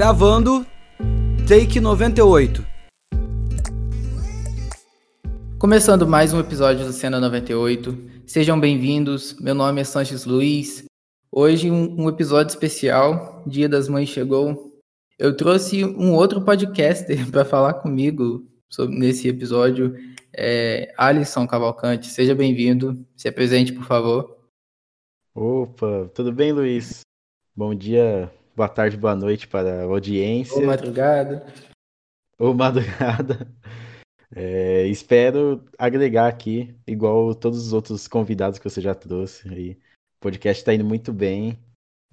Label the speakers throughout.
Speaker 1: Gravando, take 98.
Speaker 2: Começando mais um episódio do Cena 98. Sejam bem-vindos. Meu nome é Sanches Luiz. Hoje um, um, episódio especial. Dia das Mães chegou. Eu trouxe um outro podcaster para falar comigo sobre, nesse episódio. É, Alisson Cavalcante. Seja bem-vindo. Se apresente, por favor.
Speaker 3: Opa, tudo bem, Luiz? Bom dia, boa tarde, boa noite para a audiência.
Speaker 2: Ou madrugada.
Speaker 3: Ou madrugada. É, espero agregar aqui, igual todos os outros convidados que você já trouxe. Aí. O podcast está indo muito bem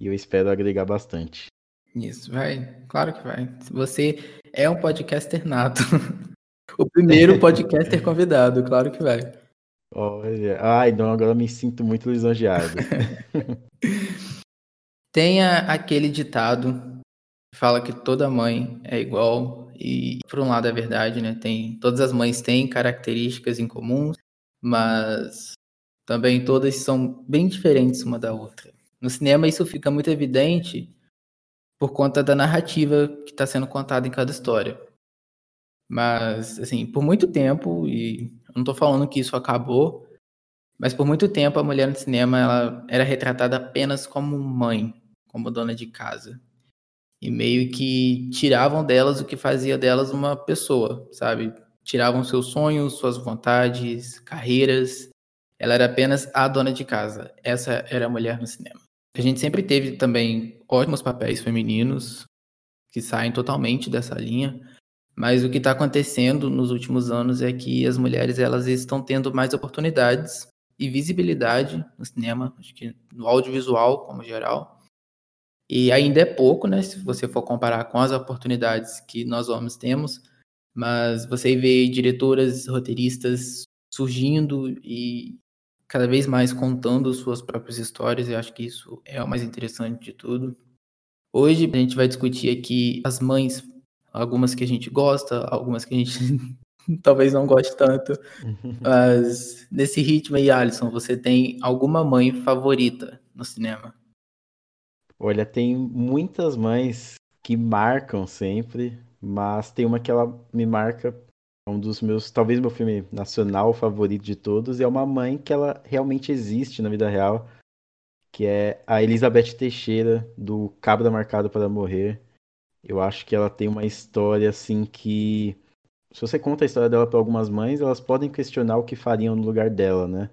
Speaker 3: e eu espero agregar bastante.
Speaker 2: Isso, vai. Claro que vai. Você é um podcaster nato. o primeiro podcaster convidado, claro que vai.
Speaker 3: Olha, ai, não, agora me sinto muito lisonjeado.
Speaker 2: Tenha aquele ditado que fala que toda mãe é igual e por um lado é verdade, né? Tem todas as mães têm características em comum, mas também todas são bem diferentes uma da outra. No cinema isso fica muito evidente por conta da narrativa que está sendo contada em cada história. Mas, assim, por muito tempo, e eu não estou falando que isso acabou, mas por muito tempo a mulher no cinema ela era retratada apenas como mãe, como dona de casa. E meio que tiravam delas o que fazia delas uma pessoa, sabe? Tiravam seus sonhos, suas vontades, carreiras. Ela era apenas a dona de casa. Essa era a mulher no cinema. A gente sempre teve também ótimos papéis femininos que saem totalmente dessa linha, mas o que está acontecendo nos últimos anos é que as mulheres elas estão tendo mais oportunidades e visibilidade no cinema, acho que no audiovisual como geral. E ainda é pouco, né, se você for comparar com as oportunidades que nós homens temos, mas você vê diretoras, roteiristas surgindo e cada vez mais contando suas próprias histórias, e acho que isso é o mais interessante de tudo. Hoje a gente vai discutir aqui as mães Algumas que a gente gosta, algumas que a gente talvez não goste tanto. Mas nesse ritmo aí, Alisson, você tem alguma mãe favorita no cinema?
Speaker 3: Olha, tem muitas mães que marcam sempre, mas tem uma que ela me marca, é um dos meus, talvez meu filme nacional favorito de todos, e é uma mãe que ela realmente existe na vida real, que é a Elizabeth Teixeira, do Cabra Marcado para Morrer. Eu acho que ela tem uma história assim que. Se você conta a história dela para algumas mães, elas podem questionar o que fariam no lugar dela, né?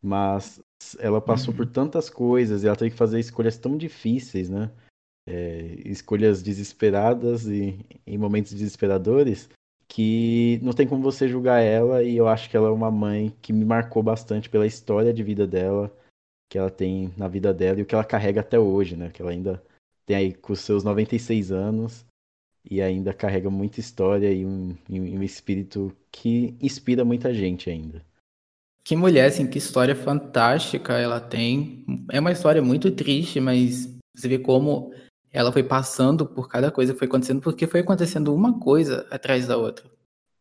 Speaker 3: Mas ela passou uhum. por tantas coisas e ela teve que fazer escolhas tão difíceis, né? É, escolhas desesperadas e em momentos desesperadores que não tem como você julgar ela e eu acho que ela é uma mãe que me marcou bastante pela história de vida dela que ela tem na vida dela e o que ela carrega até hoje, né? Que ela ainda tem aí com seus 96 anos e ainda carrega muita história e um, e um espírito que inspira muita gente ainda.
Speaker 2: Que mulher, assim, que história fantástica ela tem. É uma história muito triste, mas você vê como ela foi passando por cada coisa que foi acontecendo, porque foi acontecendo uma coisa atrás da outra.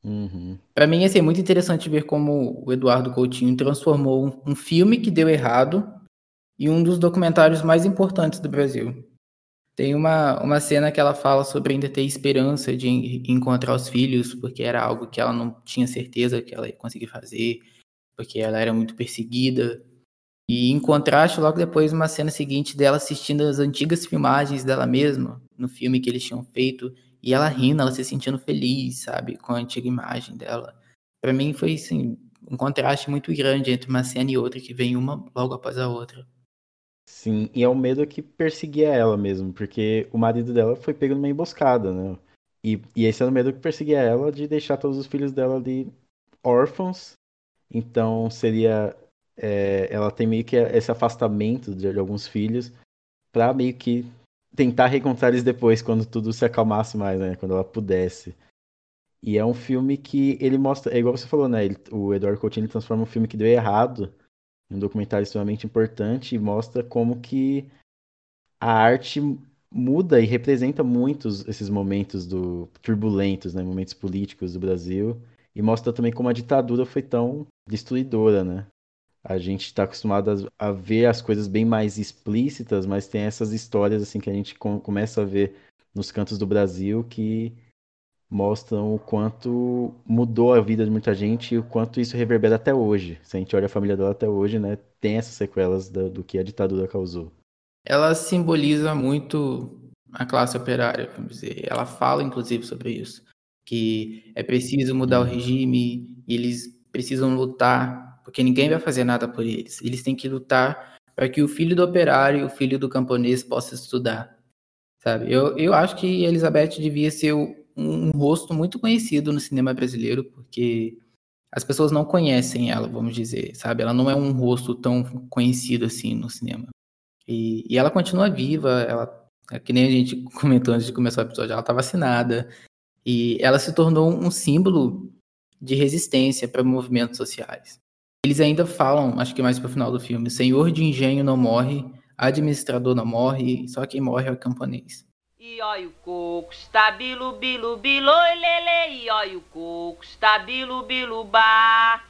Speaker 3: Uhum.
Speaker 2: Para mim, assim, é muito interessante ver como o Eduardo Coutinho transformou um, um filme que deu errado em um dos documentários mais importantes do Brasil. Tem uma, uma cena que ela fala sobre ainda ter esperança de encontrar os filhos, porque era algo que ela não tinha certeza que ela ia conseguir fazer, porque ela era muito perseguida. E em contraste, logo depois, uma cena seguinte dela assistindo as antigas filmagens dela mesma, no filme que eles tinham feito, e ela rindo, ela se sentindo feliz, sabe, com a antiga imagem dela. Para mim foi, assim, um contraste muito grande entre uma cena e outra, que vem uma logo após a outra.
Speaker 3: Sim, e é o medo que perseguia ela mesmo, porque o marido dela foi pego numa emboscada, né? E, e esse era o medo que perseguia ela de deixar todos os filhos dela ali órfãos. Então seria. É, ela tem meio que esse afastamento de, de alguns filhos para meio que tentar reencontrar eles depois, quando tudo se acalmasse mais, né? Quando ela pudesse. E é um filme que ele mostra. É igual você falou, né? Ele, o Eduardo Coutinho transforma um filme que deu errado um documentário extremamente importante e mostra como que a arte muda e representa muitos esses momentos do turbulentos, né, momentos políticos do Brasil e mostra também como a ditadura foi tão destruidora, né? A gente está acostumado a, ver as coisas bem mais explícitas, mas tem essas histórias assim que a gente começa a ver nos cantos do Brasil que mostram o quanto mudou a vida de muita gente e o quanto isso reverbera até hoje. Se a gente olha a família dela até hoje, né, tem essas sequelas do, do que a ditadura causou.
Speaker 2: Ela simboliza muito a classe operária, vamos dizer. Ela fala, inclusive, sobre isso, que é preciso mudar o uhum. regime, e eles precisam lutar, porque ninguém vai fazer nada por eles. Eles têm que lutar para que o filho do operário, o filho do camponês possa estudar, sabe? Eu, eu acho que Elizabeth devia ser um, um rosto muito conhecido no cinema brasileiro, porque as pessoas não conhecem ela, vamos dizer, sabe? Ela não é um rosto tão conhecido assim no cinema. E, e ela continua viva, ela, é que nem a gente comentou antes de começar o episódio, ela está vacinada. E ela se tornou um símbolo de resistência para movimentos sociais. Eles ainda falam, acho que mais para o final do filme, senhor de engenho não morre, administrador não morre, só quem morre é o camponês.
Speaker 4: E olha o coco, está bilu, bilu, bilu, lele, e olha o coco, está bilu, bilu, ba.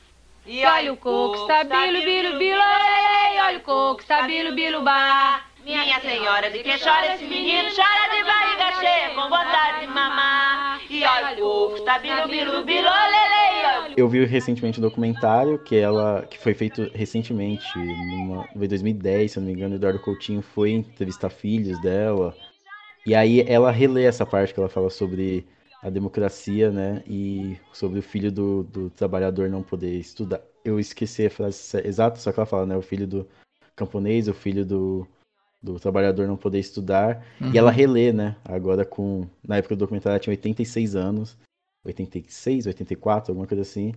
Speaker 4: E olha o coco, está bilu, bilu, bilu, lele, e olha o coco, está bilu, bilu, ba. Minha senhora, de que chora esse menino? Chora de barriga cheia, com vontade de mamar. E olha o coco, está bilu, bilu, bilu, lele,
Speaker 3: Eu vi recentemente um documentário que ela que foi feito recentemente, numa, em 2010, se eu não me engano, o Eduardo Coutinho foi entrevistar filhos dela. E aí ela relê essa parte que ela fala sobre a democracia, né? E sobre o filho do, do trabalhador não poder estudar. Eu esqueci a frase exata, só que ela fala, né? O filho do camponês, o filho do, do trabalhador não poder estudar. Uhum. E ela relê, né? Agora com. Na época do documentário ela tinha 86 anos. 86, 84, alguma coisa assim.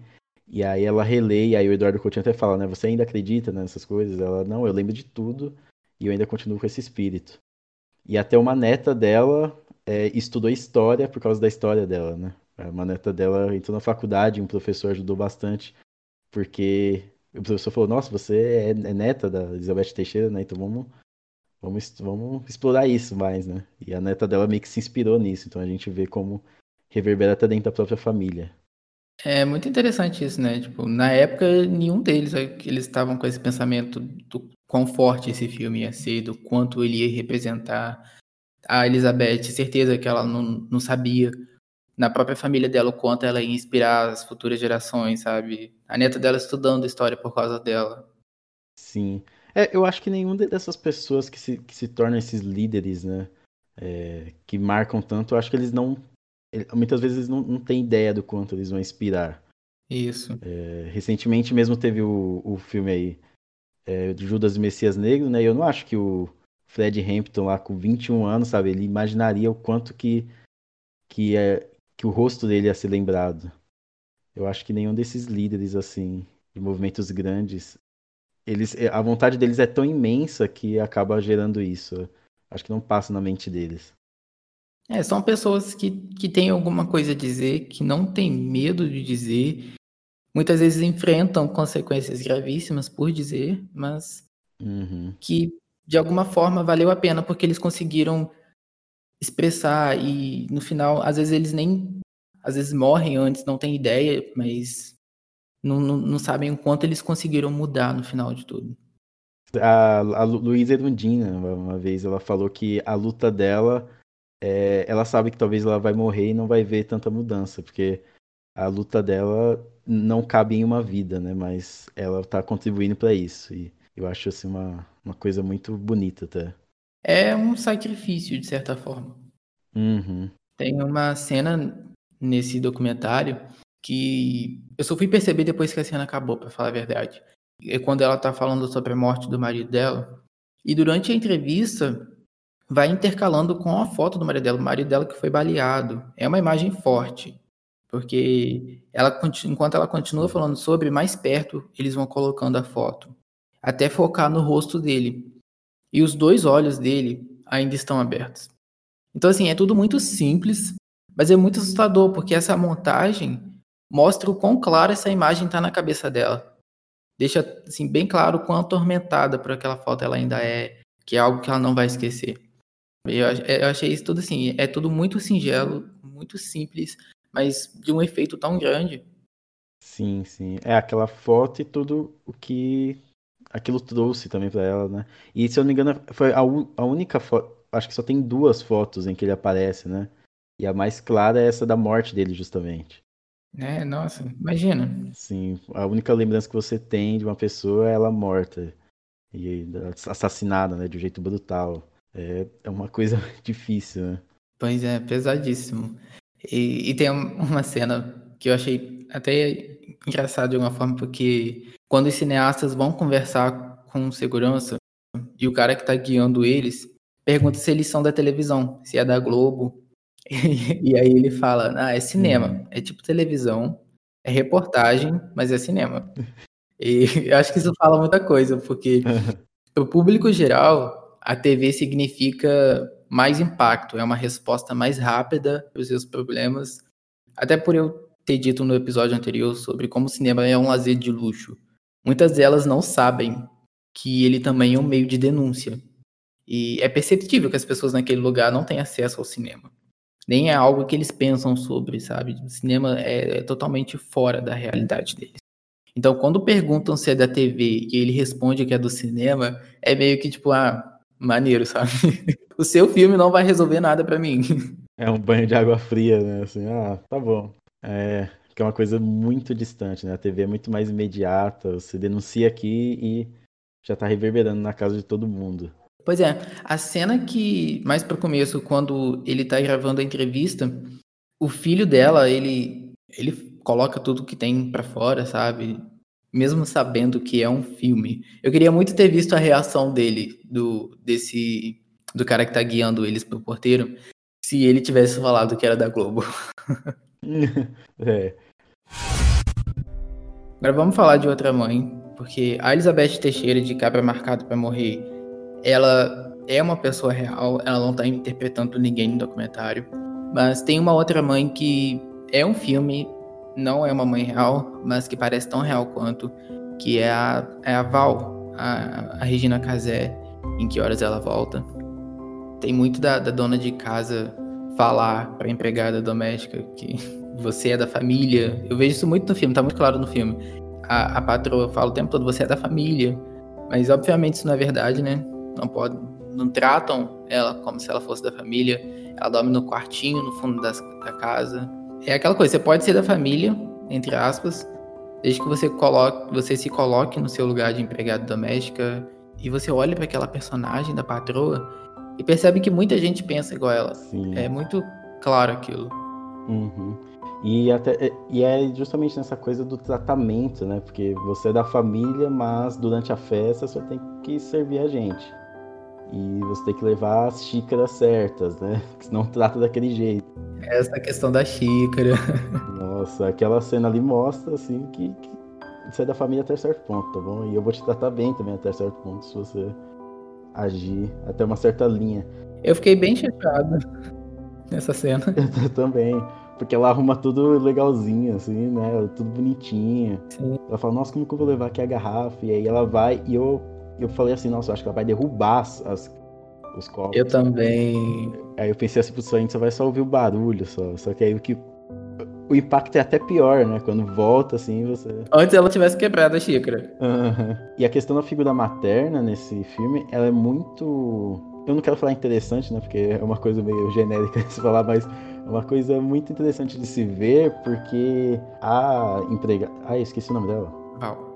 Speaker 3: E aí ela relê, e aí o Eduardo Coutinho até fala, né? Você ainda acredita nessas coisas? Ela, não, eu lembro de tudo e eu ainda continuo com esse espírito. E até uma neta dela é, estudou história por causa da história dela, né? Uma neta dela entrou na faculdade, um professor ajudou bastante, porque o professor falou: Nossa, você é, é neta da Elizabeth Teixeira, né? Então vamos, vamos, vamos explorar isso mais, né? E a neta dela meio que se inspirou nisso, então a gente vê como reverbera até dentro da própria família.
Speaker 2: É muito interessante isso, né? Tipo, na época, nenhum deles eles estavam com esse pensamento do quão forte esse filme ia ser, do quanto ele ia representar a Elizabeth. Certeza que ela não, não sabia na própria família dela o quanto ela ia inspirar as futuras gerações, sabe? A neta dela estudando história por causa dela.
Speaker 3: Sim. É, eu acho que nenhuma dessas pessoas que se, que se tornam esses líderes, né? É, que marcam tanto, eu acho que eles não muitas vezes não, não tem ideia do quanto eles vão inspirar.
Speaker 2: Isso.
Speaker 3: É, recentemente mesmo teve o, o filme aí, é, Judas e Messias Negro, né? Eu não acho que o Fred Hampton lá com 21 anos, sabe, ele imaginaria o quanto que que é que o rosto dele ia ser lembrado. Eu acho que nenhum desses líderes assim, de movimentos grandes, eles a vontade deles é tão imensa que acaba gerando isso. Acho que não passa na mente deles.
Speaker 2: É, são pessoas que, que têm alguma coisa a dizer, que não têm medo de dizer, muitas vezes enfrentam consequências gravíssimas por dizer, mas
Speaker 3: uhum.
Speaker 2: que de alguma forma valeu a pena porque eles conseguiram expressar e no final, às vezes eles nem, às vezes morrem antes, não têm ideia, mas não, não, não sabem o quanto eles conseguiram mudar no final de tudo.
Speaker 3: A, a Luísa Erundina, uma vez, ela falou que a luta dela é, ela sabe que talvez ela vai morrer e não vai ver tanta mudança, porque a luta dela não cabe em uma vida, né? Mas ela está contribuindo para isso. E eu acho assim uma, uma coisa muito bonita até.
Speaker 2: É um sacrifício, de certa forma.
Speaker 3: Uhum.
Speaker 2: Tem uma cena nesse documentário que eu só fui perceber depois que a cena acabou, para falar a verdade. É quando ela tá falando sobre a morte do marido dela. E durante a entrevista, vai intercalando com a foto do marido dela, o marido dela que foi baleado. É uma imagem forte, porque ela, enquanto ela continua falando sobre, mais perto eles vão colocando a foto, até focar no rosto dele. E os dois olhos dele ainda estão abertos. Então, assim, é tudo muito simples, mas é muito assustador, porque essa montagem mostra o quão claro essa imagem está na cabeça dela. Deixa, assim, bem claro o quão atormentada por aquela foto ela ainda é, que é algo que ela não vai esquecer. Eu, eu achei isso tudo assim, é tudo muito singelo, muito simples, mas de um efeito tão grande.
Speaker 3: Sim, sim. É aquela foto e tudo o que aquilo trouxe também para ela, né? E se eu não me engano, foi a, a única foto. acho que só tem duas fotos em que ele aparece, né? E a mais clara é essa da morte dele, justamente.
Speaker 2: É, nossa, imagina.
Speaker 3: Sim, a única lembrança que você tem de uma pessoa é ela morta e assassinada, né, de um jeito brutal. É, é uma coisa difícil, né?
Speaker 2: Pois é, pesadíssimo. E, e tem uma cena que eu achei até engraçado de alguma forma, porque quando os cineastas vão conversar com segurança e o cara que tá guiando eles pergunta se eles são da televisão, se é da Globo. E, e aí ele fala: Ah, é cinema, uhum. é tipo televisão, é reportagem, mas é cinema. E eu acho que isso fala muita coisa, porque o público geral, a TV significa mais impacto, é uma resposta mais rápida para os seus problemas. Até por eu ter dito no episódio anterior sobre como o cinema é um lazer de luxo. Muitas delas não sabem que ele também é um meio de denúncia. E é perceptível que as pessoas naquele lugar não têm acesso ao cinema. Nem é algo que eles pensam sobre, sabe? O cinema é, é totalmente fora da realidade deles. Então, quando perguntam se é da TV e ele responde que é do cinema, é meio que tipo, ah, maneiro, sabe? o seu filme não vai resolver nada para mim.
Speaker 3: É um banho de água fria, né? Assim, ah, tá bom. É, que é uma coisa muito distante, né? A TV é muito mais imediata, você denuncia aqui e já tá reverberando na casa de todo mundo.
Speaker 2: Pois é, a cena que, mais pro começo, quando ele tá gravando a entrevista, o filho dela, ele, ele coloca tudo que tem para fora, sabe? Mesmo sabendo que é um filme. Eu queria muito ter visto a reação dele, do, desse, do cara que tá guiando eles pro porteiro, se ele tivesse falado que era da Globo.
Speaker 3: é.
Speaker 2: Agora vamos falar de outra mãe, porque a Elizabeth Teixeira de Cabra Marcado para Morrer, ela é uma pessoa real, ela não tá interpretando ninguém no documentário, mas tem uma outra mãe que é um filme, não é uma mãe real, mas que parece tão real quanto, que é a, é a Val, a, a Regina Casé, em que horas ela volta. Tem muito da, da dona de casa falar para empregada doméstica que você é da família. Eu vejo isso muito no filme, tá muito claro no filme. A, a patroa fala o tempo todo, você é da família. Mas obviamente isso não é verdade, né? Não pode, não tratam ela como se ela fosse da família. Ela dorme no quartinho, no fundo das, da casa. É aquela coisa, você pode ser da família, entre aspas, desde que você coloque, você se coloque no seu lugar de empregada doméstica e você olhe para aquela personagem da patroa e percebe que muita gente pensa igual ela. Sim. É muito claro aquilo.
Speaker 3: Uhum. E, até, é, e é justamente nessa coisa do tratamento, né? Porque você é da família, mas durante a festa você tem que servir a gente. E você tem que levar as xícaras certas, né? Porque senão trata daquele jeito.
Speaker 2: Essa questão da xícara.
Speaker 3: Nossa, aquela cena ali mostra, assim, que, que você é da família até certo ponto, tá bom? E eu vou te tratar bem também até certo ponto, se você agir até uma certa linha.
Speaker 2: Eu fiquei bem chateado nessa cena.
Speaker 3: Eu também. Porque ela arruma tudo legalzinho, assim, né? Tudo bonitinho. Sim. Ela fala, nossa, como que eu vou levar aqui a garrafa? E aí ela vai e eu, eu falei assim, nossa, eu acho que ela vai derrubar as, as os copos.
Speaker 2: Eu também.
Speaker 3: Aí eu pensei assim, a gente só vai só ouvir o barulho só. Só que aí o que. O impacto é até pior, né? Quando volta, assim, você.
Speaker 2: Antes ela tivesse quebrado a xícara.
Speaker 3: Uhum. E a questão da figura materna nesse filme, ela é muito. Eu não quero falar interessante, né? Porque é uma coisa meio genérica de se falar, mas é uma coisa muito interessante de se ver, porque a empregada. Ah, esqueci o nome dela.
Speaker 2: Val.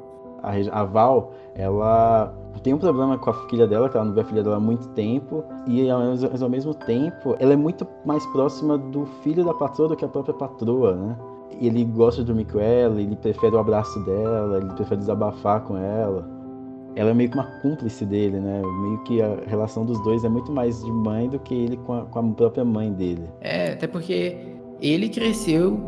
Speaker 3: A, a Val, ela tem um problema com a filha dela, que ela não vê a filha dela há muito tempo, e mas ao mesmo tempo, ela é muito mais próxima do filho da patroa do que a própria patroa, né? Ele gosta de dormir com ela, ele prefere o abraço dela, ele prefere desabafar com ela. Ela é meio que uma cúmplice dele, né? Meio que a relação dos dois é muito mais de mãe do que ele com a, com a própria mãe dele.
Speaker 2: É, até porque ele cresceu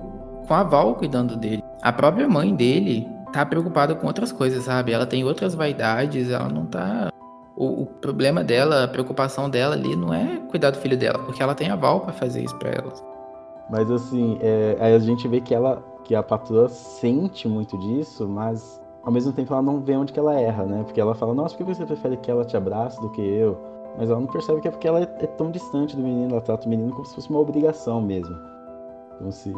Speaker 2: com a Val cuidando dele. A própria mãe dele tá preocupada com outras coisas, sabe? Ela tem outras vaidades, ela não tá. O, o, problema dela, a preocupação dela ali não é cuidar do filho dela, porque ela tem a Val pra fazer isso pra ela.
Speaker 3: Mas assim, é, aí a gente vê que ela, que a patroa sente muito disso, mas ao mesmo tempo ela não vê onde que ela erra, né? Porque ela fala, nossa, por que você prefere que ela te abrace do que eu? Mas ela não percebe que é porque ela é, é tão distante do menino, ela trata o menino como se fosse uma obrigação mesmo. Como se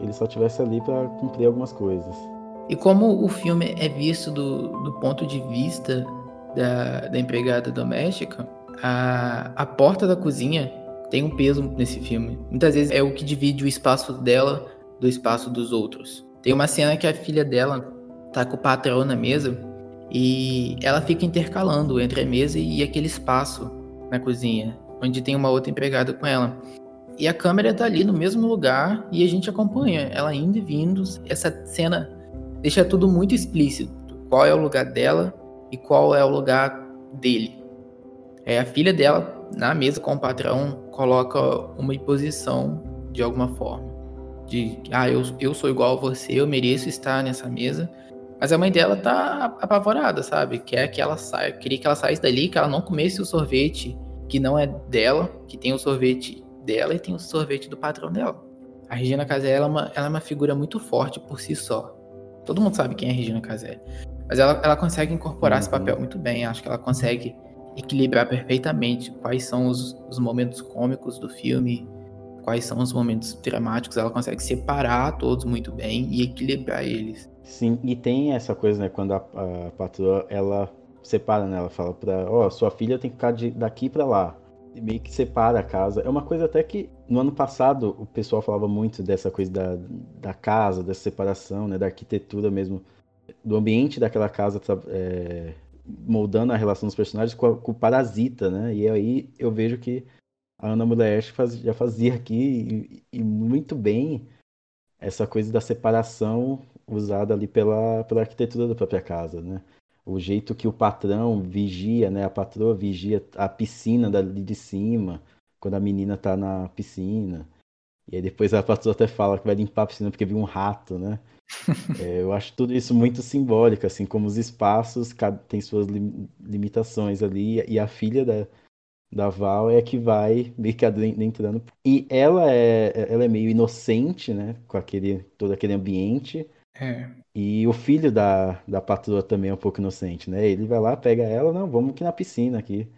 Speaker 3: ele só estivesse ali para cumprir algumas coisas.
Speaker 2: E como o filme é visto do, do ponto de vista da, da empregada doméstica, A, a porta da cozinha tem um peso nesse filme. Muitas vezes é o que divide o espaço dela do espaço dos outros. Tem uma cena que a filha dela tá com o patrão na mesa e ela fica intercalando entre a mesa e aquele espaço na cozinha, onde tem uma outra empregada com ela. E a câmera tá ali no mesmo lugar e a gente acompanha ela indo e vindo. Essa cena deixa tudo muito explícito. Qual é o lugar dela e qual é o lugar dele. É a filha dela na mesa com o patrão coloca uma imposição de alguma forma. De, ah, eu, eu sou igual a você, eu mereço estar nessa mesa. Mas a mãe dela tá apavorada, sabe? Quer que ela saia, queria que ela saísse dali, que ela não comesse o sorvete que não é dela, que tem o sorvete dela e tem o sorvete do patrão dela. A Regina Casé, ela é uma, ela é uma figura muito forte por si só. Todo mundo sabe quem é a Regina Casé. Mas ela, ela consegue incorporar uhum. esse papel muito bem. Acho que ela consegue equilibrar perfeitamente quais são os, os momentos cômicos do filme, quais são os momentos dramáticos. Ela consegue separar todos muito bem e equilibrar eles.
Speaker 3: Sim, e tem essa coisa, né? Quando a, a patroa, ela separa, né? Ela fala pra, ó, oh, sua filha tem que ficar de, daqui para lá meio que separa a casa. É uma coisa até que no ano passado o pessoal falava muito dessa coisa da, da casa, dessa separação, né, da arquitetura mesmo, do ambiente daquela casa é, moldando a relação dos personagens com, a, com, o parasita, né? E aí eu vejo que a Ana Mulher faz, já fazia aqui e, e, muito bem essa coisa da separação usada ali pela, pela arquitetura da própria casa, né? o jeito que o patrão vigia, né? A patroa vigia a piscina dali de cima, quando a menina tá na piscina. E aí depois a patroa até fala que vai limpar a piscina porque viu um rato, né? é, eu acho tudo isso muito simbólico, assim, como os espaços têm suas limitações ali. E a filha da, da Val é que vai meio que adentrando. E ela é, ela é meio inocente, né? Com aquele, todo aquele ambiente.
Speaker 2: É.
Speaker 3: E o filho da, da patroa também é um pouco inocente, né? Ele vai lá, pega ela, não, vamos aqui na piscina aqui.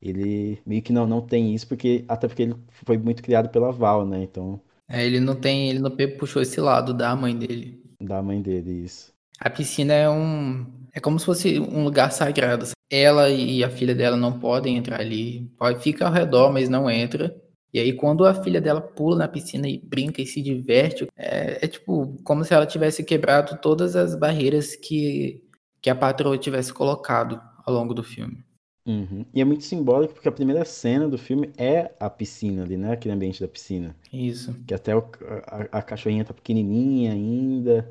Speaker 3: Ele meio que não, não tem isso, porque até porque ele foi muito criado pela Val, né? Então.
Speaker 2: É, ele não tem. Ele não puxou esse lado da mãe dele.
Speaker 3: Da mãe dele, isso.
Speaker 2: A piscina é um. É como se fosse um lugar sagrado. Ela e a filha dela não podem entrar ali. Pode, fica ao redor, mas não entra. E aí, quando a filha dela pula na piscina e brinca e se diverte, é, é tipo como se ela tivesse quebrado todas as barreiras que, que a patroa tivesse colocado ao longo do filme.
Speaker 3: Uhum. E é muito simbólico porque a primeira cena do filme é a piscina ali, né? Aquele ambiente da piscina.
Speaker 2: Isso.
Speaker 3: Que até o, a, a cachorrinha tá pequenininha ainda.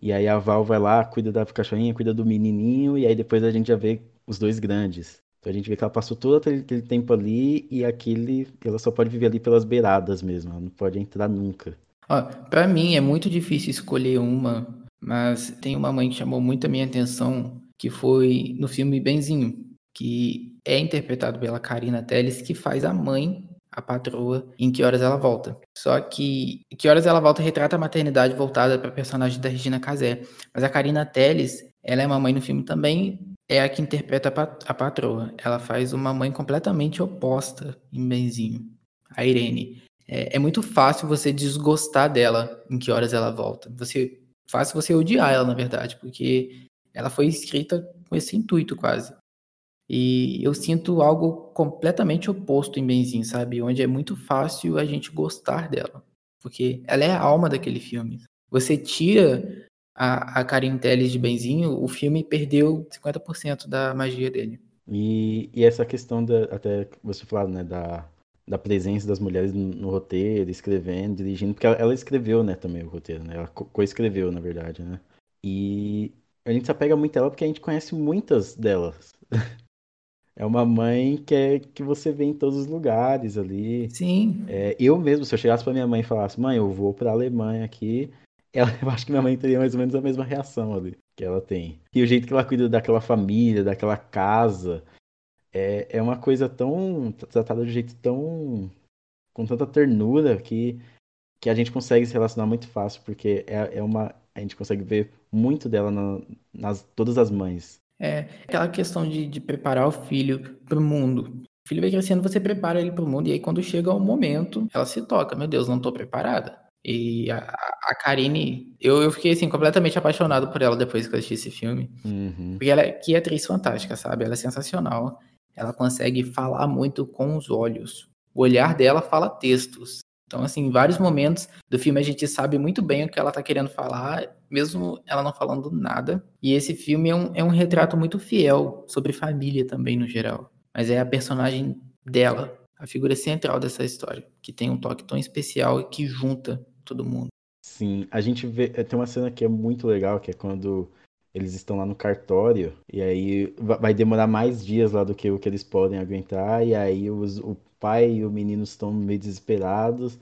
Speaker 3: E aí a Val vai lá, cuida da cachorrinha, cuida do menininho. E aí depois a gente já vê os dois grandes. Então a gente vê que ela passou todo aquele, aquele tempo ali e aquele. Ela só pode viver ali pelas beiradas mesmo, ela não pode entrar nunca.
Speaker 2: Ó, pra mim é muito difícil escolher uma, mas tem uma mãe que chamou muito a minha atenção, que foi no filme Benzinho, que é interpretado pela Karina Telles, que faz a mãe, a patroa, em Que Horas Ela Volta. Só que Que Horas Ela Volta retrata a maternidade voltada para personagem da Regina Casé. Mas a Karina Telles, ela é uma mãe no filme também, é a que interpreta a patroa. Ela faz uma mãe completamente oposta em Benzinho, a Irene. É, é, muito fácil você desgostar dela em que horas ela volta. Você fácil você odiar ela, na verdade, porque ela foi escrita com esse intuito quase. E eu sinto algo completamente oposto em Benzinho, sabe? Onde é muito fácil a gente gostar dela. Porque ela é a alma daquele filme. Você tira a, a Karin Telles de Benzinho, o filme perdeu 50% da magia dele.
Speaker 3: E, e essa questão da, até você falou, né, da, da presença das mulheres no, no roteiro, escrevendo, dirigindo, porque ela, ela, escreveu, né, também o roteiro, né, ela co-escreveu, na verdade, né, e a gente se apega muito a ela porque a gente conhece muitas delas. É uma mãe que, é, que você vê em todos os lugares ali.
Speaker 2: Sim.
Speaker 3: É, eu mesmo, se eu chegasse para minha mãe e falasse, mãe, eu vou para a Alemanha aqui, ela, eu acho que minha mãe teria mais ou menos a mesma reação ali que ela tem. E o jeito que ela cuida daquela família, daquela casa, é, é uma coisa tão tratada de um jeito tão com tanta ternura que que a gente consegue se relacionar muito fácil porque é, é uma a gente consegue ver muito dela na, nas todas as mães.
Speaker 2: É aquela questão de, de preparar o filho para o mundo. O filho vai crescendo, você prepara ele para o mundo e aí quando chega o momento, ela se toca, meu Deus, não estou preparada. E a, a Karine, eu, eu fiquei assim, completamente apaixonado por ela depois que eu assisti esse filme.
Speaker 3: Uhum.
Speaker 2: Porque ela é, que atriz fantástica, sabe? Ela é sensacional. ela consegue falar muito com os olhos. O olhar dela fala textos. Então, assim, em vários momentos do filme a gente sabe muito bem o que ela tá querendo falar, mesmo ela não falando nada. E esse filme é um, é um retrato muito fiel sobre família também, no geral. Mas é a personagem dela, a figura central dessa história, que tem um toque tão especial e que junta todo mundo.
Speaker 3: Sim, a gente vê. Tem uma cena que é muito legal, que é quando eles estão lá no cartório, e aí vai demorar mais dias lá do que o que eles podem aguentar, e aí os, o pai e o menino estão meio desesperados,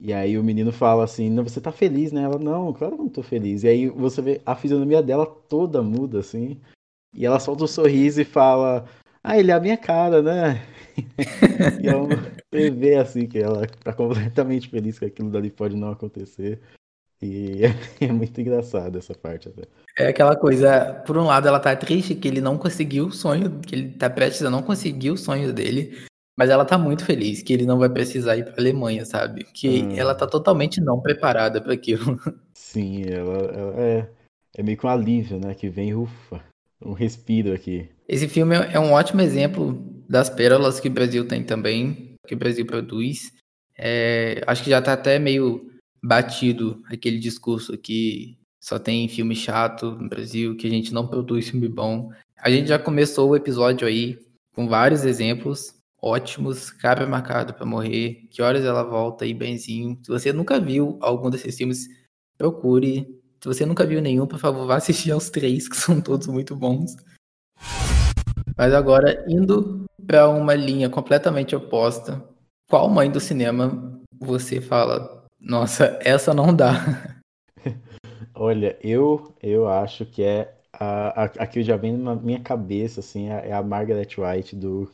Speaker 3: e aí o menino fala assim, não, você tá feliz, né? Ela, não, claro que eu não tô feliz. E aí você vê a fisionomia dela toda muda, assim, e ela solta um sorriso e fala, ah, ele é a minha cara, né? e ela, você vê assim que ela tá completamente feliz que aquilo dali pode não acontecer. E é muito engraçado essa parte até.
Speaker 2: É aquela coisa, por um lado ela tá triste que ele não conseguiu o sonho, que ele tá prestes a não conseguir o sonho dele, mas ela tá muito feliz que ele não vai precisar ir pra Alemanha, sabe? Que hum. ela tá totalmente não preparada para aquilo.
Speaker 3: Sim, ela, ela, é, é meio que um alívio, né? Que vem, ufa, um respiro aqui.
Speaker 2: Esse filme é um ótimo exemplo das pérolas que o Brasil tem também, que o Brasil produz. É, acho que já tá até meio batido aquele discurso que só tem filme chato no Brasil, que a gente não produz filme bom. A gente já começou o episódio aí com vários exemplos ótimos, Cabra Marcado para Morrer, Que Horas Ela Volta e Benzinho. Se você nunca viu algum desses filmes, procure. Se você nunca viu nenhum, por favor, vá assistir aos três, que são todos muito bons. Mas agora, indo para uma linha completamente oposta, qual mãe do cinema você fala, nossa, essa não dá.
Speaker 3: Olha, eu eu acho que é a, a, a que já vem na minha cabeça, assim, é, é a Margaret White do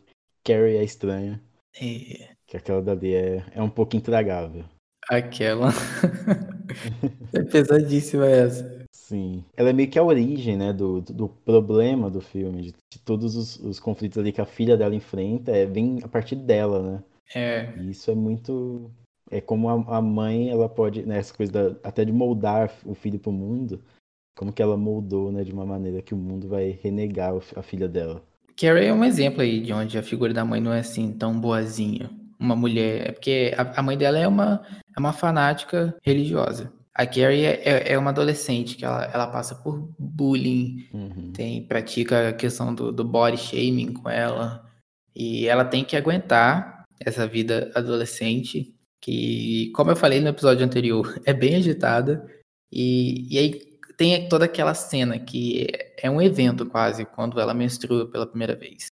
Speaker 3: Carrie é Estranha.
Speaker 2: É.
Speaker 3: Que aquela dali é, é um pouco intragável.
Speaker 2: Aquela. é pesadíssima essa.
Speaker 3: Sim. Ela é meio que a origem, né, do, do problema do filme, de, de todos os, os, conflitos ali que a filha dela enfrenta, é, vem a partir dela, né?
Speaker 2: É.
Speaker 3: E isso é muito é como a, a mãe, ela pode, né, essa coisa da, até de moldar o filho para o mundo, como que ela moldou, né, de uma maneira que o mundo vai renegar a filha dela.
Speaker 2: Carrie é um exemplo aí de onde a figura da mãe não é assim tão boazinha. Uma mulher, é porque a, a mãe dela é uma, é uma fanática religiosa. A Carrie é, é, é uma adolescente que ela, ela passa por bullying,
Speaker 3: uhum.
Speaker 2: tem pratica a questão do, do body shaming com ela. E ela tem que aguentar essa vida adolescente que, como eu falei no episódio anterior, é bem agitada. E, e aí tem toda aquela cena que é um evento quase, quando ela menstrua pela primeira vez.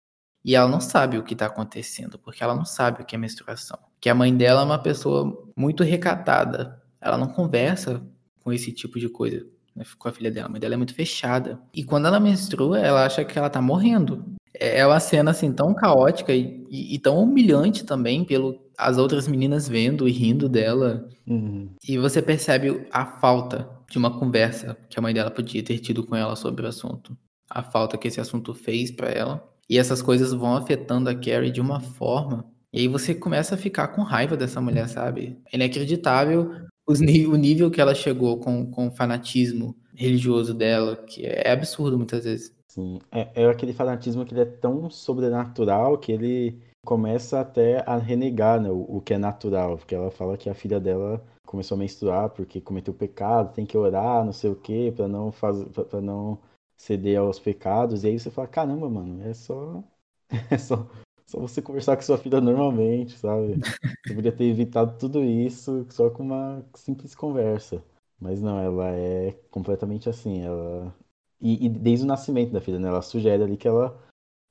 Speaker 2: E ela não sabe o que está acontecendo, porque ela não sabe o que é menstruação. Que a mãe dela é uma pessoa muito recatada. Ela não conversa com esse tipo de coisa né, com a filha dela. A mãe dela é muito fechada. E quando ela menstrua, ela acha que ela tá morrendo. É, é uma cena assim tão caótica e, e, e tão humilhante também pelo as outras meninas vendo e rindo dela.
Speaker 3: Uhum.
Speaker 2: E você percebe a falta de uma conversa que a mãe dela podia ter tido com ela sobre o assunto. A falta que esse assunto fez para ela. E essas coisas vão afetando a Carrie de uma forma. E aí você começa a ficar com raiva dessa mulher, sabe? É inacreditável os, o nível que ela chegou com, com o fanatismo religioso dela, que é absurdo muitas vezes.
Speaker 3: Sim, é, é aquele fanatismo que ele é tão sobrenatural que ele começa até a renegar né, o, o, que é natural, porque ela fala que a filha dela começou a menstruar porque cometeu pecado, tem que orar, não sei o que, para não fazer, para não ceder aos pecados. E aí você fala, caramba, mano, é só é só, só você conversar com sua filha normalmente, sabe? Você podia ter evitado tudo isso só com uma simples conversa. Mas não, ela é completamente assim, ela e, e desde o nascimento da filha, né? Ela sugere ali que ela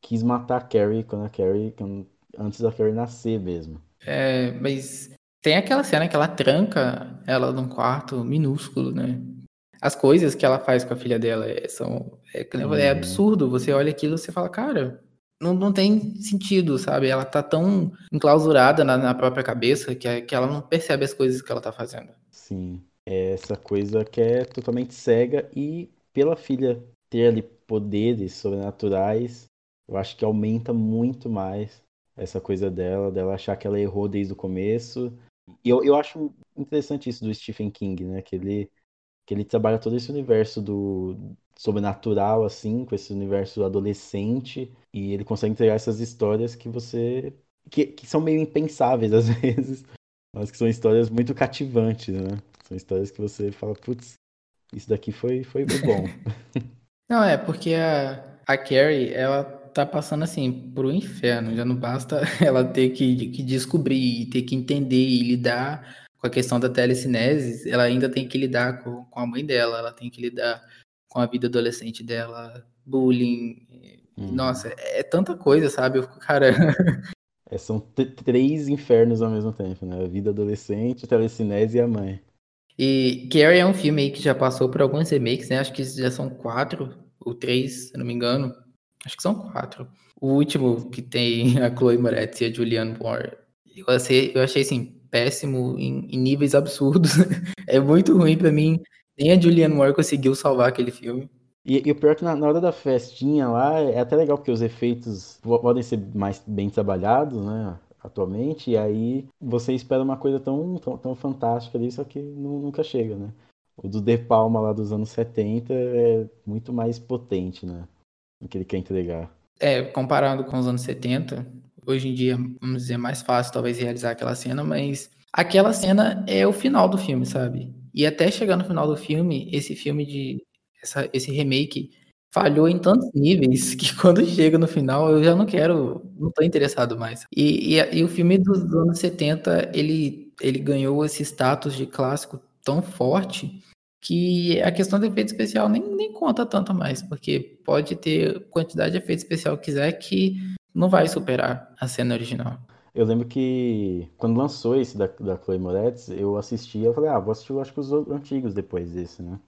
Speaker 3: quis matar a Carrie quando a Carrie, quando antes da Carrie nascer mesmo.
Speaker 2: É, mas tem aquela cena que ela tranca ela num quarto minúsculo, né? As coisas que ela faz com a filha dela é, são. É, é uhum. é absurdo. Você olha aquilo e você fala, cara, não, não tem sentido, sabe? Ela tá tão enclausurada na, na própria cabeça que, que ela não percebe as coisas que ela tá fazendo.
Speaker 3: Sim. É essa coisa que é totalmente cega e pela filha ter ali poderes sobrenaturais, eu acho que aumenta muito mais essa coisa dela, dela achar que ela errou desde o começo. E eu, eu acho interessante isso do Stephen King, né? Que ele, que ele trabalha todo esse universo do, sobrenatural, assim, com esse universo adolescente. E ele consegue entregar essas histórias que você. que, que são meio impensáveis às vezes, mas que são histórias muito cativantes, né? São histórias que você fala, putz, isso daqui foi, foi bom.
Speaker 2: Não, é porque a, a Carrie, ela tá passando assim pro inferno. Já não basta ela ter que, que descobrir, ter que entender e lidar com a questão da telecinese. Ela ainda tem que lidar com, com a mãe dela, ela tem que lidar com a vida adolescente dela, bullying.
Speaker 3: Hum.
Speaker 2: Nossa, é, é tanta coisa, sabe? Eu fico, cara.
Speaker 3: É, são três infernos ao mesmo tempo, né? A vida adolescente, a telecinese e a mãe.
Speaker 2: E Carrie é um filme aí que já passou por alguns remakes, né? Acho que já são quatro ou três, se não me engano. Acho que são quatro. O último que tem a Chloe Moretz e a Julianne Moore. Eu achei, eu achei assim, péssimo em, em níveis absurdos. é muito ruim para mim. Nem a Julianne Moore conseguiu salvar aquele filme.
Speaker 3: E, e o pior é que na, na, hora da festinha lá, é até legal porque os efeitos podem ser mais bem trabalhados, né? Atualmente, e aí você espera uma coisa tão, tão, tão fantástica ali, só que nunca chega, né? O do De Palma lá dos anos 70 é muito mais potente, né? O que ele quer entregar.
Speaker 2: É, comparado com os anos 70, hoje em dia, vamos dizer, é mais fácil talvez realizar aquela cena, mas aquela cena é o final do filme, sabe? E até chegar no final do filme, esse filme de essa, esse remake falhou em tantos níveis que quando chega no final eu já não quero, não tô interessado mais. E, e, e, o filme dos anos 70, ele, ele ganhou esse status de clássico tão forte que a questão de efeito especial nem, nem conta tanto mais, porque pode ter quantidade de efeito especial que quiser que não vai superar a cena original.
Speaker 3: Eu lembro que quando lançou esse da, da Chloe Moretz, eu assisti, eu falei, ah, vou assistir acho que os antigos depois desse, né?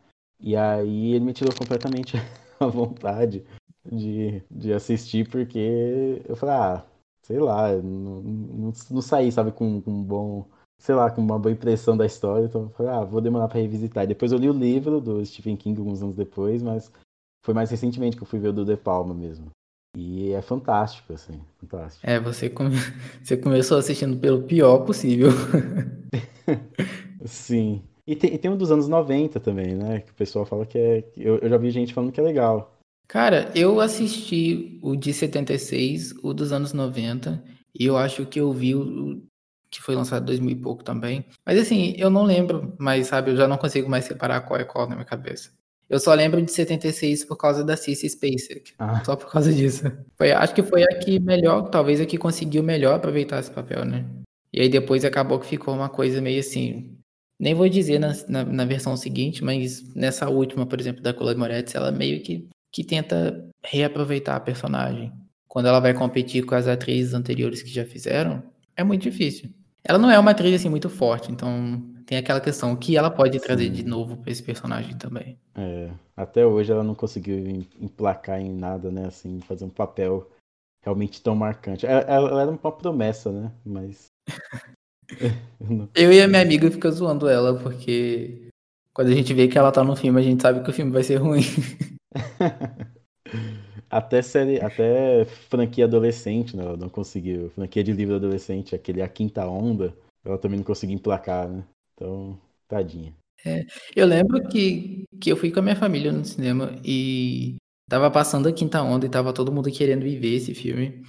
Speaker 3: E aí ele me tirou completamente a vontade de, de assistir, porque eu falei, ah, sei lá, não, não, não saí, sabe, com, com um bom, sei lá, com uma boa impressão da história, então eu falei, ah, vou demorar para revisitar. E depois eu li o livro do Stephen King alguns anos depois, mas foi mais recentemente que eu fui ver o do De Palma mesmo. E é fantástico, assim, fantástico.
Speaker 2: É, você, come... você começou assistindo pelo pior possível.
Speaker 3: Sim. E tem, e tem um dos anos 90 também, né? Que o pessoal fala que é. Eu, eu já vi gente falando que é legal.
Speaker 2: Cara, eu assisti o de 76, o dos anos 90, e eu acho que eu vi o que foi lançado em 2000 e pouco também. Mas assim, eu não lembro, mas sabe, eu já não consigo mais separar qual é qual na minha cabeça. Eu só lembro de 76 por causa da Cissy Spacek. Ah. Só por causa disso. Foi, acho que foi a que melhor, talvez a que conseguiu melhor aproveitar esse papel, né? E aí depois acabou que ficou uma coisa meio assim, nem vou dizer na, na, na, versão seguinte, mas nessa última, por exemplo, da Chloe Moretz, ela meio que, que tenta reaproveitar a personagem. Quando ela vai competir com as atrizes anteriores que já fizeram, é muito difícil. Ela não é uma atriz assim muito forte, então tem aquela questão, que ela pode Sim. trazer de novo para esse personagem também.
Speaker 3: É, até hoje ela não conseguiu emplacar em nada, né, assim, fazer um papel realmente tão marcante. Ela, ela era uma promessa, né, mas
Speaker 2: Eu e a minha amiga fica zoando ela, porque quando a gente vê que ela tá no filme, a gente sabe que o filme vai ser ruim.
Speaker 3: até série, até franquia adolescente, né? Ela não conseguiu. Franquia de livro adolescente, aquele A Quinta Onda, ela também não conseguiu emplacar, né? Então, tadinha.
Speaker 2: É, eu lembro que, que eu fui com a minha família no cinema e tava passando a Quinta Onda e tava todo mundo querendo viver esse filme.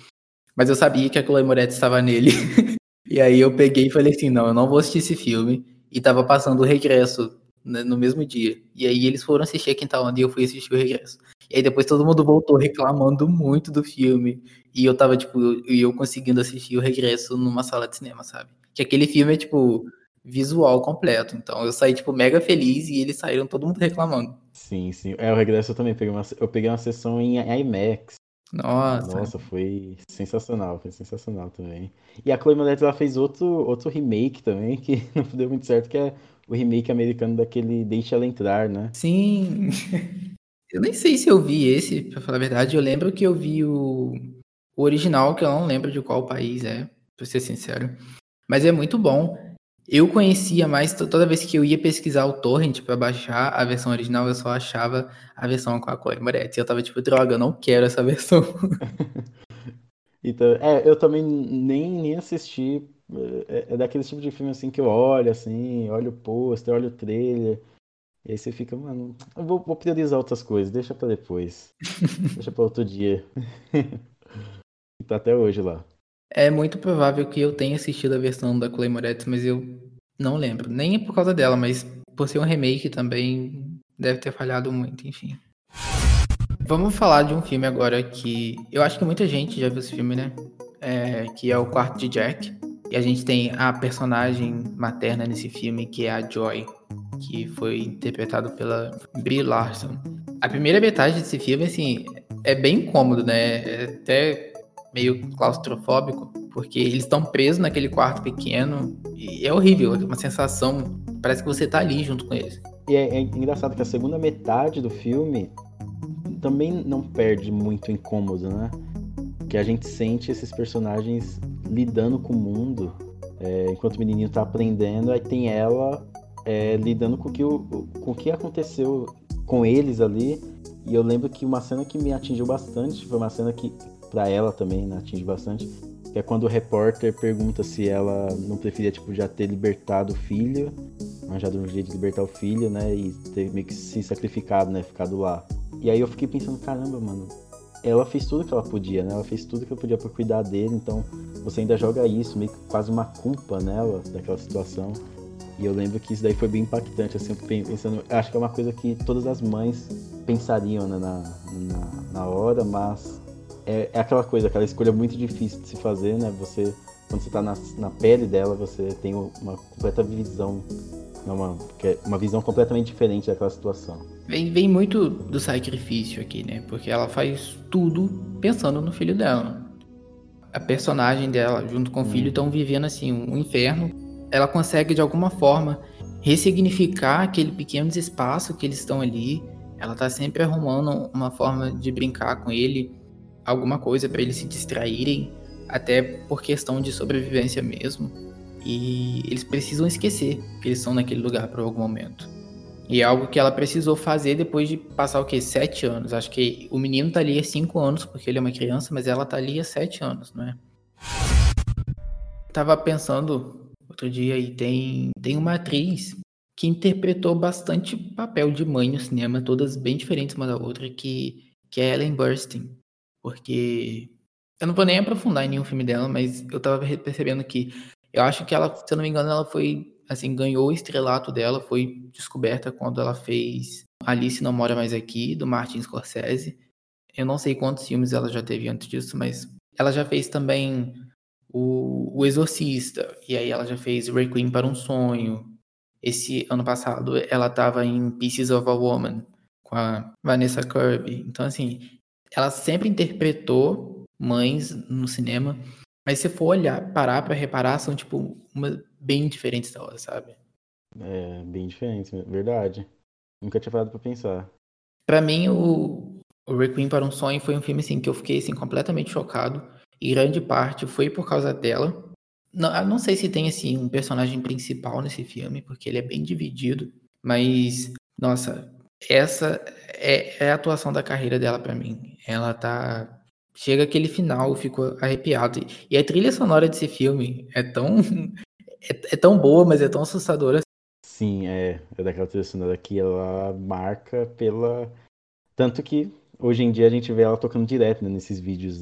Speaker 2: Mas eu sabia que a Chloe Moretz estava nele. E aí eu peguei e falei assim, não, eu não vou assistir esse filme. E tava passando o regresso né, no mesmo dia. E aí eles foram assistir a Quinta Onda e eu fui assistir o regresso. E aí depois todo mundo voltou reclamando muito do filme. E eu tava, tipo, eu, eu conseguindo assistir o regresso numa sala de cinema, sabe? Que aquele filme é, tipo, visual completo. Então eu saí, tipo, mega feliz e eles saíram todo mundo reclamando.
Speaker 3: Sim, sim. É, o regresso eu também peguei uma, eu peguei uma sessão em IMAX.
Speaker 2: Nossa.
Speaker 3: Nossa, foi sensacional, foi sensacional também. E a Chloe Moretz ela fez outro, outro remake também, que não deu muito certo, que é o remake americano daquele Deixa Ela Entrar, né?
Speaker 2: Sim. Eu nem sei se eu vi esse, pra falar a verdade. Eu lembro que eu vi o, o original, que eu não lembro de qual país é, pra ser sincero. Mas é muito bom. Eu conhecia mais, toda vez que eu ia pesquisar o torrent para baixar a versão original, eu só achava a versão com a Chloe Moretz. E eu tava tipo, droga, eu não quero essa versão.
Speaker 3: então, é, eu também nem, nem assisti. É, é daquele tipo de filme assim que eu olho, assim, olho o pôster, olho o trailer. E aí você fica, mano, eu vou, vou priorizar outras coisas, deixa pra depois. deixa pra outro dia. e tá até hoje lá.
Speaker 2: É muito provável que eu tenha assistido a versão da Chloe Moretz, mas eu não lembro. Nem por causa dela, mas por ser um remake também deve ter falhado muito, enfim. Vamos falar de um filme agora que eu acho que muita gente já viu esse filme, né? É, que é o Quarto de Jack. E a gente tem a personagem materna nesse filme, que é a Joy, que foi interpretado pela Brie Larson. A primeira metade desse filme, assim, é bem incômodo, né? É até meio claustrofóbico, porque eles estão presos naquele quarto pequeno e é horrível, é uma sensação, parece que você tá ali junto com eles.
Speaker 3: E é, é engraçado que a segunda metade do filme também não perde muito incômodo, né? Que a gente sente esses personagens lidando com o mundo, é, enquanto o menininho tá aprendendo, aí tem ela é, lidando com o, que, com o que aconteceu com eles ali. E eu lembro que uma cena que me atingiu bastante, foi uma cena que para ela também né, atinge bastante, que é quando o repórter pergunta se ela não preferia tipo já ter libertado o filho, arranjado um jeito de libertar o filho, né, e ter meio que se sacrificado, né, ficado lá. E aí eu fiquei pensando, caramba, mano, ela fez tudo que ela podia, né? Ela fez tudo que ela podia para cuidar dele, então você ainda joga isso, meio que quase uma culpa nela daquela situação. E eu lembro que isso daí foi bem impactante, assim, pensando, acho que é uma coisa que todas as mães pensariam né, na, na, na hora, mas é, é, aquela coisa, aquela escolha muito difícil de se fazer, né? Você, quando você tá na, na pele dela, você tem uma completa visão, uma, é uma visão completamente diferente daquela situação.
Speaker 2: Vem, vem muito do sacrifício aqui, né? Porque ela faz tudo pensando no filho dela. A personagem dela, junto com o filho, estão hum. vivendo assim um inferno. Ela consegue de alguma forma ressignificar aquele pequeno espaço que eles estão ali. Ela tá sempre arrumando uma forma de brincar com ele, alguma coisa para eles se distraírem, até por questão de sobrevivência mesmo. E eles precisam esquecer que eles estão naquele lugar por algum momento. E é algo que ela precisou fazer depois de passar o quê? Sete anos. Acho que o menino tá ali há cinco anos, porque ele é uma criança, mas ela tá ali há sete anos, não é? Tava pensando outro dia e tem, tem uma atriz que interpretou bastante papel de mãe no cinema, todas bem diferentes uma da outra, que, que é Ellen Burstyn. Porque eu não vou nem aprofundar em nenhum filme dela, mas eu tava percebendo que eu acho que ela, se eu não me engano, ela foi assim, ganhou o estrelato dela, foi descoberta quando ela fez Alice Não Mora Mais Aqui, do Martin Scorsese. Eu não sei quantos filmes ela já teve antes disso, mas ela já fez também o, o Exorcista, e aí ela já fez Requiem para um Sonho. Esse ano passado ela estava em Pieces of a Woman, com a Vanessa Kirby. Então, assim, ela sempre interpretou mães no cinema, mas se for olhar, parar para reparar, são, tipo, uma, bem diferentes da hora, sabe?
Speaker 3: É, bem diferentes, verdade. Nunca tinha parado pra pensar.
Speaker 2: Pra mim, o, o Requiem para um Sonho foi um filme, assim, que eu fiquei, assim, completamente chocado. E grande parte foi por causa dela. Não, não sei se tem, assim, um personagem principal nesse filme, porque ele é bem dividido. Mas, nossa, essa é, é a atuação da carreira dela para mim. Ela tá chega aquele final, eu fico arrepiado. E a trilha sonora desse filme é tão é, é, tão boa, mas é tão assustadora.
Speaker 3: Sim, é, é daquela trilha sonora que ela marca pela. Tanto que hoje em dia a gente vê ela tocando direto né, nesses vídeos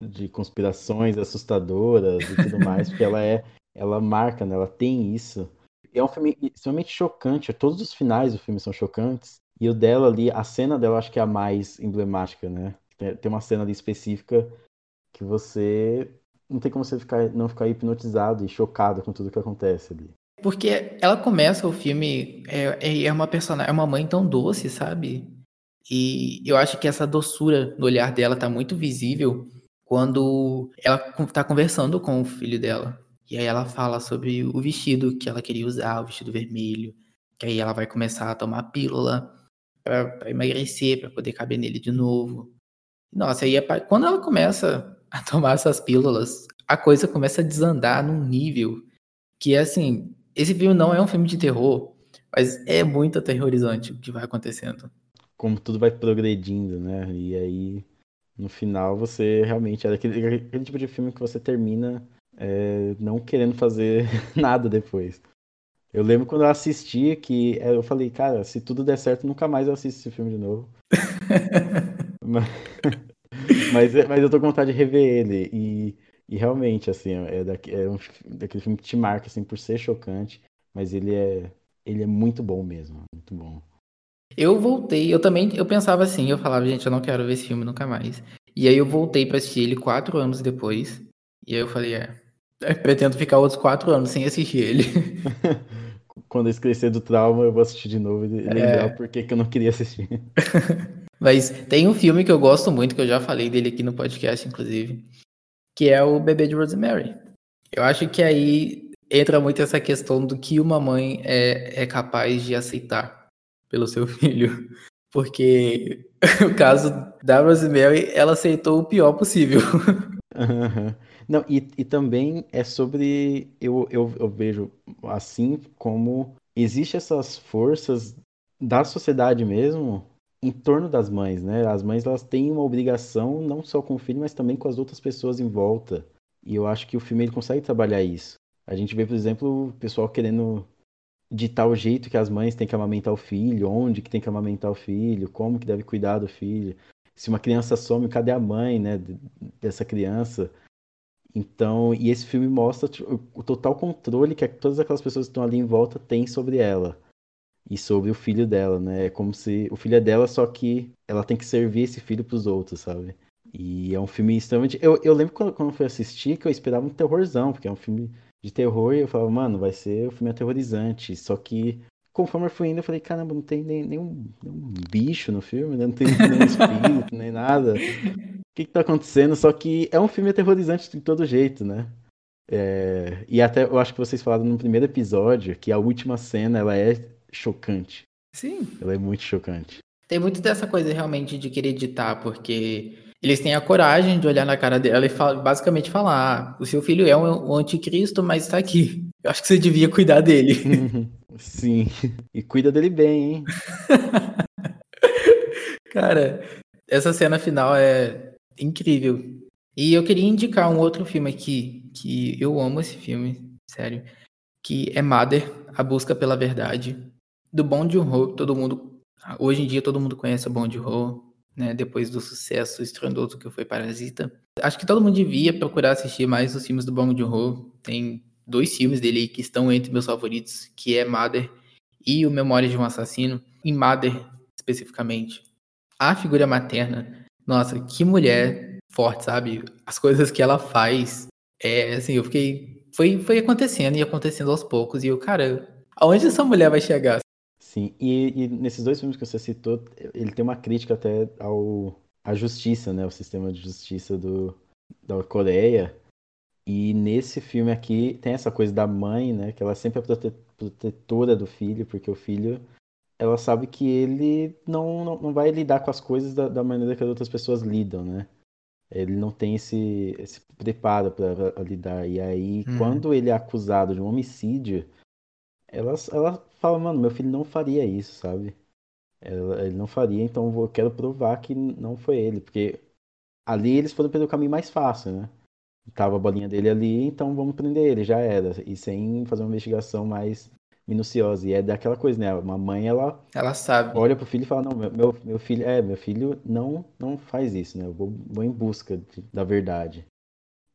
Speaker 3: de conspirações assustadoras e tudo mais, porque ela é. Ela marca, né? Ela tem isso. É um filme extremamente chocante. Todos os finais do filme são chocantes. E o dela ali, a cena dela, acho que é a mais emblemática, né? Tem uma cena ali específica que você não tem como você ficar, não ficar hipnotizado e chocado com tudo que acontece ali.
Speaker 2: Porque ela começa o filme, é, é, é uma personagem, é uma mãe tão doce, sabe? E eu acho que essa doçura no olhar dela tá muito visível quando ela tá conversando com o filho dela. E aí ela fala sobre o vestido que ela queria usar, o vestido vermelho. Que aí ela vai começar a tomar pílula para emagrecer, para poder caber nele de novo. Nossa, aí é, quando ela começa a tomar essas pílulas, a coisa começa a desandar num nível que é assim, esse filme não é um filme de terror, mas é muito aterrorizante o que vai acontecendo.
Speaker 3: Como tudo vai progredindo, né? E aí, no final, você realmente é aquele, aquele tipo de filme que você termina é, não querendo fazer nada depois. Eu lembro quando eu assisti que eu falei, cara, se tudo der certo, nunca mais eu assisto esse filme de novo. mas, mas, mas, eu tô com vontade de rever ele. E, e realmente, assim, é, daqui, é um, daquele filme que te marca, assim, por ser chocante. Mas ele é, ele é muito bom mesmo, muito bom.
Speaker 2: Eu voltei, eu também, eu pensava assim, eu falava, gente, eu não quero ver esse filme nunca mais. E aí eu voltei pra assistir ele quatro anos depois. E aí eu falei, é, eu pretendo ficar outros quatro anos sem assistir ele.
Speaker 3: quando eu esquecer do trauma, eu vou assistir de novo e lembrar é... por que eu não queria assistir.
Speaker 2: Mas tem um filme que eu gosto muito, que eu já falei dele aqui no podcast, inclusive, que é o Bebê de Rosemary. Eu acho que aí entra muito essa questão do que uma mãe é, é capaz de aceitar pelo seu filho. Porque o caso da Rosemary, ela aceitou o pior possível.
Speaker 3: Uhum. Não, e, e também é sobre. Eu, eu, eu vejo assim como existe essas forças da sociedade mesmo em torno das mães, né? As mães elas têm uma obrigação não só com o filho, mas também com as outras pessoas em volta. E eu acho que o filme ele consegue trabalhar isso. A gente vê, por exemplo, o pessoal querendo ditar o jeito que as mães têm que amamentar o filho, onde que tem que amamentar o filho, como que deve cuidar do filho. Se uma criança some, cadê a mãe, né, dessa criança? Então, e esse filme mostra o total controle que todas aquelas pessoas que estão ali em volta têm sobre ela e sobre o filho dela, né? É como se o filho é dela, só que ela tem que servir esse filho para os outros, sabe? E é um filme extremamente. Eu, eu lembro quando, quando eu fui assistir que eu esperava um terrorzão, porque é um filme de terror e eu falava, mano, vai ser um filme aterrorizante. Só que conforme eu fui indo, eu falei, caramba, não tem nem, nenhum bicho no filme, né? não tem nenhum espírito, nem nada que, que tá acontecendo? Só que é um filme aterrorizante de todo jeito, né? É... E até eu acho que vocês falaram no primeiro episódio que a última cena ela é chocante.
Speaker 2: Sim.
Speaker 3: Ela é muito chocante.
Speaker 2: Tem muito dessa coisa realmente de querer editar, porque eles têm a coragem de olhar na cara dela e fala, basicamente falar: ah, o seu filho é um, um anticristo, mas está aqui. Eu acho que você devia cuidar dele.
Speaker 3: Sim. E cuida dele bem, hein?
Speaker 2: Cara, essa cena final é incrível. E eu queria indicar um outro filme aqui, que eu amo esse filme, sério, que é Mother, A Busca pela Verdade, do Bong Joon-ho. Todo mundo, hoje em dia todo mundo conhece o Bong Joon-ho, né, depois do sucesso estrondoso que foi Parasita. Acho que todo mundo devia procurar assistir mais os filmes do Bong Joon-ho. Tem dois filmes dele que estão entre meus favoritos, que é Mother e O Memórias de um Assassino. Em Mother, especificamente, a figura materna nossa, que mulher forte, sabe? As coisas que ela faz, é assim, eu fiquei. Foi, foi acontecendo e acontecendo aos poucos. E eu, cara, aonde essa mulher vai chegar?
Speaker 3: Sim, e, e nesses dois filmes que você citou, ele tem uma crítica até ao à justiça, né? O sistema de justiça do, da Coreia. E nesse filme aqui tem essa coisa da mãe, né? Que ela sempre é prote protetora do filho, porque o filho ela sabe que ele não, não, não vai lidar com as coisas da, da, maneira que as outras pessoas lidam, né? Ele não tem esse, esse preparo para lidar. E aí, hum. quando ele é acusado de um homicídio, ela, ela fala, mano, meu filho não faria isso, sabe? Ela, ele não faria, então eu quero provar que não foi ele. Porque ali eles foram pelo caminho mais fácil, né? Tava a bolinha dele ali, então vamos prender ele, já era. E sem fazer uma investigação mais minuciosa. E é daquela coisa, né? Uma mãe, ela.
Speaker 2: Ela sabe.
Speaker 3: Olha pro filho e fala: Não, meu, meu filho. É, meu filho não, não faz isso, né? Eu vou, vou em busca de, da verdade.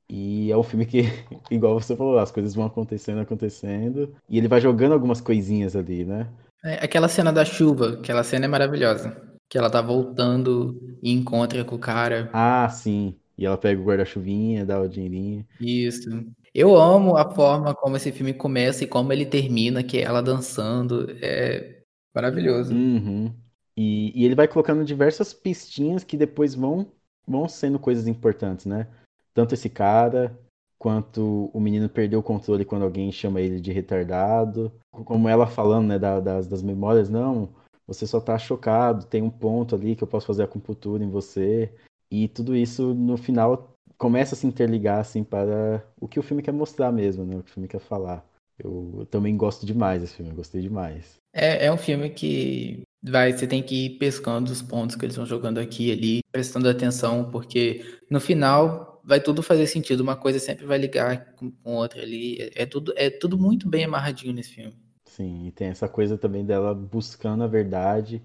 Speaker 3: E é um filme que, igual você falou, as coisas vão acontecendo, acontecendo. E ele vai jogando algumas coisinhas ali, né?
Speaker 2: É, aquela cena da chuva, aquela cena é maravilhosa. Que ela tá voltando e encontra com o cara.
Speaker 3: Ah, sim. E ela pega o guarda-chuvinha, dá o dinheirinho.
Speaker 2: Isso. Eu amo a forma como esse filme começa e como ele termina, que é ela dançando. É maravilhoso.
Speaker 3: Uhum. E, e, ele vai colocando diversas pistinhas que depois vão, vão sendo coisas importantes, né? Tanto esse cara, quanto o menino perdeu o controle quando alguém chama ele de retardado. Como ela falando, né, das, das memórias, não, você só tá chocado, tem um ponto ali que eu posso fazer acupuntura em você. E tudo isso, no final, começa a se interligar assim para o que o filme quer mostrar mesmo, né? O que o filme quer falar. Eu, eu também gosto demais desse filme, gostei demais.
Speaker 2: É, é um filme que vai, você tem que ir pescando os pontos que eles vão jogando aqui e ali, prestando atenção, porque no final vai tudo fazer sentido, uma coisa sempre vai ligar com, com outra ali. É, é tudo, é tudo muito bem amarradinho nesse filme.
Speaker 3: Sim, e tem essa coisa também dela buscando a verdade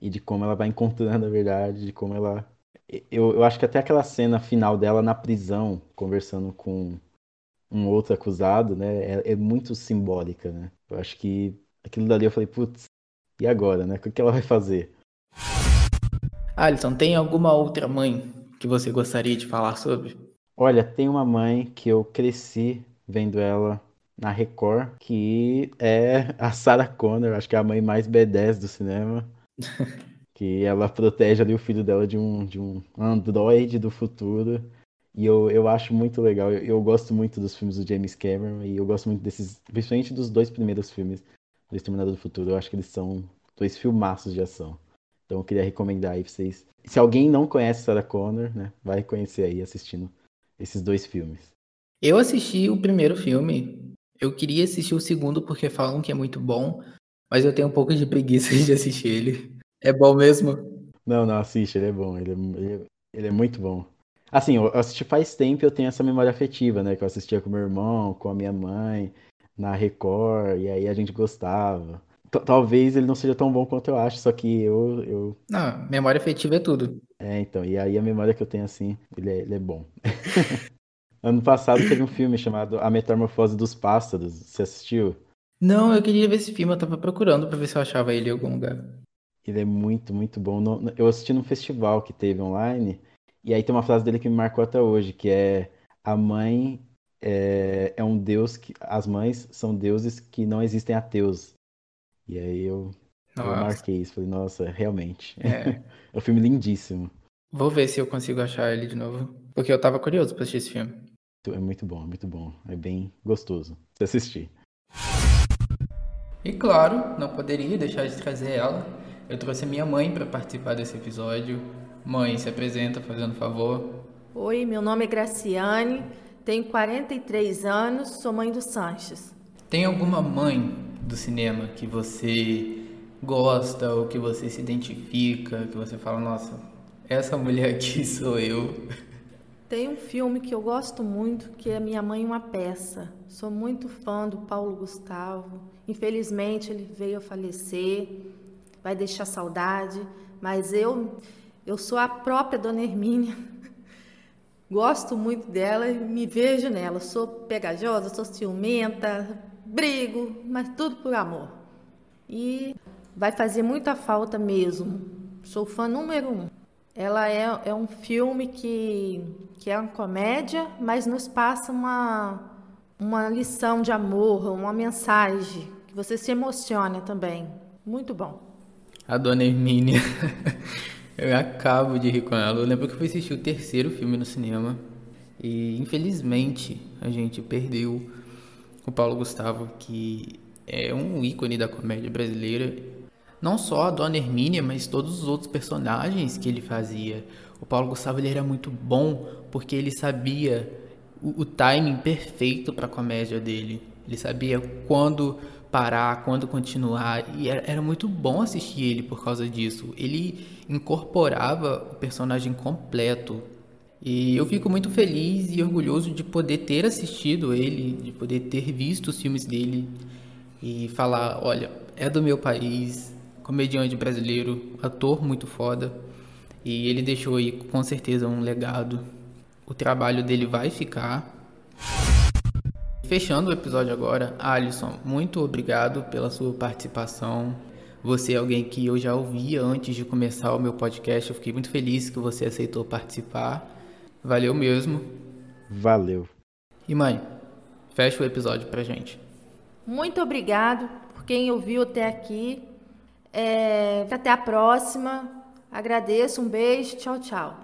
Speaker 3: e de como ela vai encontrando a verdade, de como ela. Eu, eu acho que até aquela cena final dela na prisão, conversando com um outro acusado, né, é, é muito simbólica, né? Eu acho que aquilo dali eu falei, putz, e agora, né? O que ela vai fazer?
Speaker 2: Alisson, tem alguma outra mãe que você gostaria de falar sobre?
Speaker 3: Olha, tem uma mãe que eu cresci vendo ela na Record, que é a Sarah Connor, acho que é a mãe mais B10 do cinema. que ela protege ali o filho dela de um, de um androide do futuro. E eu, eu acho muito legal. Eu, eu gosto muito dos filmes do James Cameron e eu gosto muito desses, principalmente dos dois primeiros filmes do Exterminador do Futuro. Eu acho que eles são dois filmaços de ação. Então eu queria recomendar aí pra vocês. Se alguém não conhece Sarah Connor, né, vai conhecer aí assistindo esses dois filmes.
Speaker 2: Eu assisti o primeiro filme. Eu queria assistir o segundo porque falam que é muito bom, mas eu tenho um pouco de preguiça de assistir ele. É bom mesmo?
Speaker 3: Não, não, assiste, ele é bom, ele é, ele é, ele é muito bom. Assim, eu assisti faz tempo e eu tenho essa memória afetiva, né? Que eu assistia com meu irmão, com a minha mãe, na Record, e aí a gente gostava. Talvez ele não seja tão bom quanto eu acho, só que eu, eu.
Speaker 2: Não, memória afetiva é tudo.
Speaker 3: É, então. E aí a memória que eu tenho assim, ele é, ele é bom. ano passado teve um filme chamado A Metamorfose dos Pássaros. Você assistiu?
Speaker 2: Não, eu queria ver esse filme, eu tava procurando pra ver se eu achava ele em algum lugar.
Speaker 3: Ele é muito, muito bom. Eu assisti num festival que teve online, e aí tem uma frase dele que me marcou até hoje, que é a mãe é, é um deus que. As mães são deuses que não existem ateus. E aí eu, eu marquei isso. Falei, nossa, realmente. É. é um filme lindíssimo.
Speaker 2: Vou ver se eu consigo achar ele de novo. Porque eu tava curioso pra assistir esse filme.
Speaker 3: É muito bom, é muito bom. É bem gostoso de assistir.
Speaker 2: E claro, não poderia deixar de trazer ela. Eu trouxe a minha mãe para participar desse episódio. Mãe, se apresenta, fazendo favor.
Speaker 5: Oi, meu nome é Graciane, tenho 43 anos, sou mãe do Sanches.
Speaker 2: Tem alguma mãe do cinema que você gosta ou que você se identifica, que você fala, nossa, essa mulher aqui sou eu?
Speaker 5: Tem um filme que eu gosto muito, que é Minha Mãe uma Peça. Sou muito fã do Paulo Gustavo. Infelizmente ele veio a falecer, vai deixar saudade, mas eu eu sou a própria Dona Hermínia. Gosto muito dela e me vejo nela. Sou pegajosa, sou ciumenta, brigo, mas tudo por amor. E vai fazer muita falta mesmo. Sou fã número um. Ela é, é um filme que, que é uma comédia, mas nos passa uma, uma lição de amor, uma mensagem, que você se emociona também. Muito bom.
Speaker 2: A Dona Hermínia. eu acabo de rir com ela. Eu lembro que eu fui assistir o terceiro filme no cinema. E infelizmente a gente perdeu o Paulo Gustavo, que é um ícone da comédia brasileira. Não só a Dona Hermínia, mas todos os outros personagens que ele fazia. O Paulo Gustavo ele era muito bom porque ele sabia o, o timing perfeito para a comédia dele. Ele sabia quando parar, quando continuar, e era, era, muito bom assistir ele por causa disso. Ele incorporava o personagem completo e eu fico muito feliz e orgulhoso de poder ter assistido ele, de poder ter visto os filmes dele e falar, olha, é do meu país, comediante brasileiro, ator muito foda. E ele deixou aí com certeza um legado. O trabalho dele vai ficar. Fechando o episódio agora, Alisson, muito obrigado pela sua participação. Você é alguém que eu já ouvia antes de começar o meu podcast. Eu fiquei muito feliz que você aceitou participar. Valeu mesmo.
Speaker 3: Valeu.
Speaker 2: E mãe, fecha o episódio pra gente.
Speaker 5: Muito obrigado por quem ouviu até aqui. É, até a próxima. Agradeço, um beijo, tchau, tchau.